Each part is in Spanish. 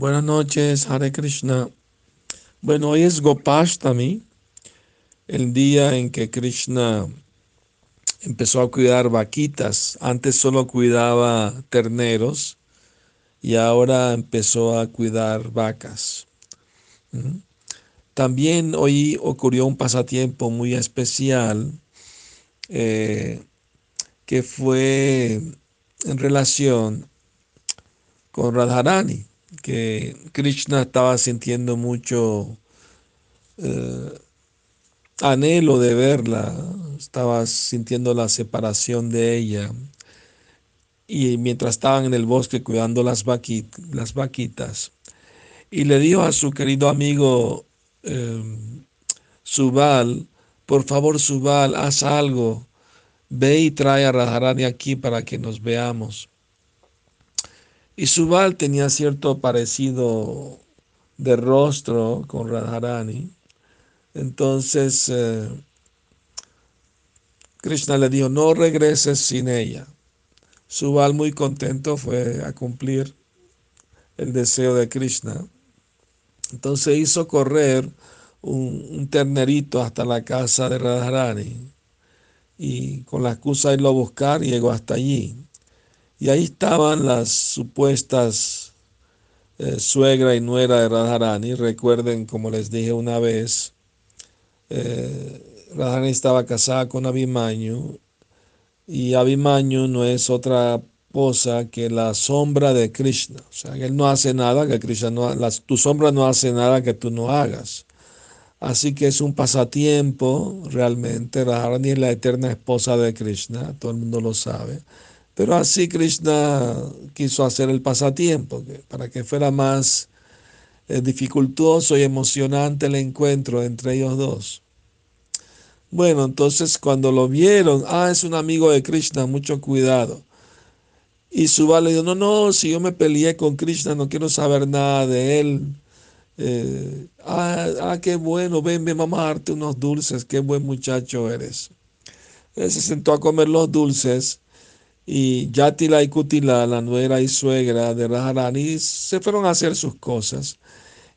Buenas noches, Hare Krishna. Bueno, hoy es Gopashtami, el día en que Krishna empezó a cuidar vaquitas. Antes solo cuidaba terneros y ahora empezó a cuidar vacas. También hoy ocurrió un pasatiempo muy especial eh, que fue en relación con Radharani que Krishna estaba sintiendo mucho eh, anhelo de verla, estaba sintiendo la separación de ella. Y mientras estaban en el bosque cuidando las, vaquitas, y le dijo a su querido amigo eh, Subal, por favor Subal, haz algo, ve y trae a Radharani aquí para que nos veamos. Y Subal tenía cierto parecido de rostro con Radharani. Entonces eh, Krishna le dijo, no regreses sin ella. Subal muy contento fue a cumplir el deseo de Krishna. Entonces hizo correr un, un ternerito hasta la casa de Radharani y con la excusa de irlo a buscar llegó hasta allí. Y ahí estaban las supuestas eh, suegra y nuera de Radharani. Recuerden, como les dije una vez, eh, Radharani estaba casada con Abhimanyu y Abhimanyu no es otra cosa que la sombra de Krishna. O sea, él no hace nada que Krishna no tu sombra no hace nada que tú no hagas. Así que es un pasatiempo realmente. Radharani es la eterna esposa de Krishna, todo el mundo lo sabe. Pero así Krishna quiso hacer el pasatiempo, para que fuera más eh, dificultoso y emocionante el encuentro entre ellos dos. Bueno, entonces cuando lo vieron, ah, es un amigo de Krishna, mucho cuidado. Y Subal le dijo, no, no, si yo me peleé con Krishna, no quiero saber nada de él. Eh, ah, ah, qué bueno, ven, ven, vamos a darte unos dulces, qué buen muchacho eres. Él se sentó a comer los dulces y Yatila y Kutila, la nuera y suegra de Radharani, se fueron a hacer sus cosas.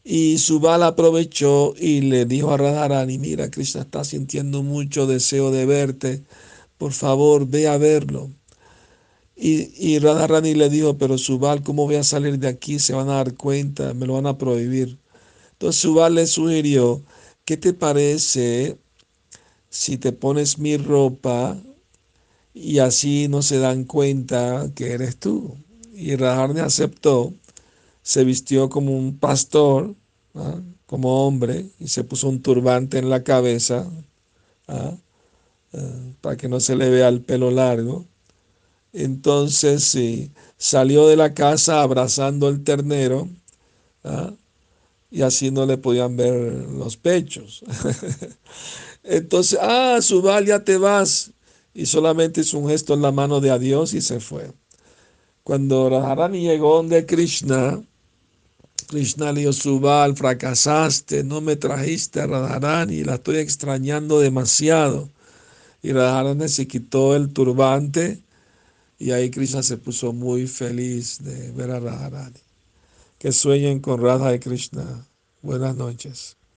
Y Subal aprovechó y le dijo a Radharani, mira, Krishna está sintiendo mucho deseo de verte, por favor, ve a verlo. Y, y Radharani le dijo, pero Subal, ¿cómo voy a salir de aquí? Se van a dar cuenta, me lo van a prohibir. Entonces Subal le sugirió, ¿qué te parece si te pones mi ropa y así no se dan cuenta que eres tú. Y Radharani aceptó, se vistió como un pastor, ¿ah? como hombre, y se puso un turbante en la cabeza ¿ah? Eh, para que no se le vea el pelo largo. Entonces sí, salió de la casa abrazando el ternero ¿ah? y así no le podían ver los pechos. Entonces, ah, Subal, ya te vas y solamente hizo un gesto en la mano de Dios y se fue. Cuando Radharani llegó donde Krishna, Krishna le dijo, Subal, fracasaste, no me trajiste a Radharani, la estoy extrañando demasiado. Y Radharani se quitó el turbante y ahí Krishna se puso muy feliz de ver a Radharani. Que sueñen con Radha y Krishna. Buenas noches.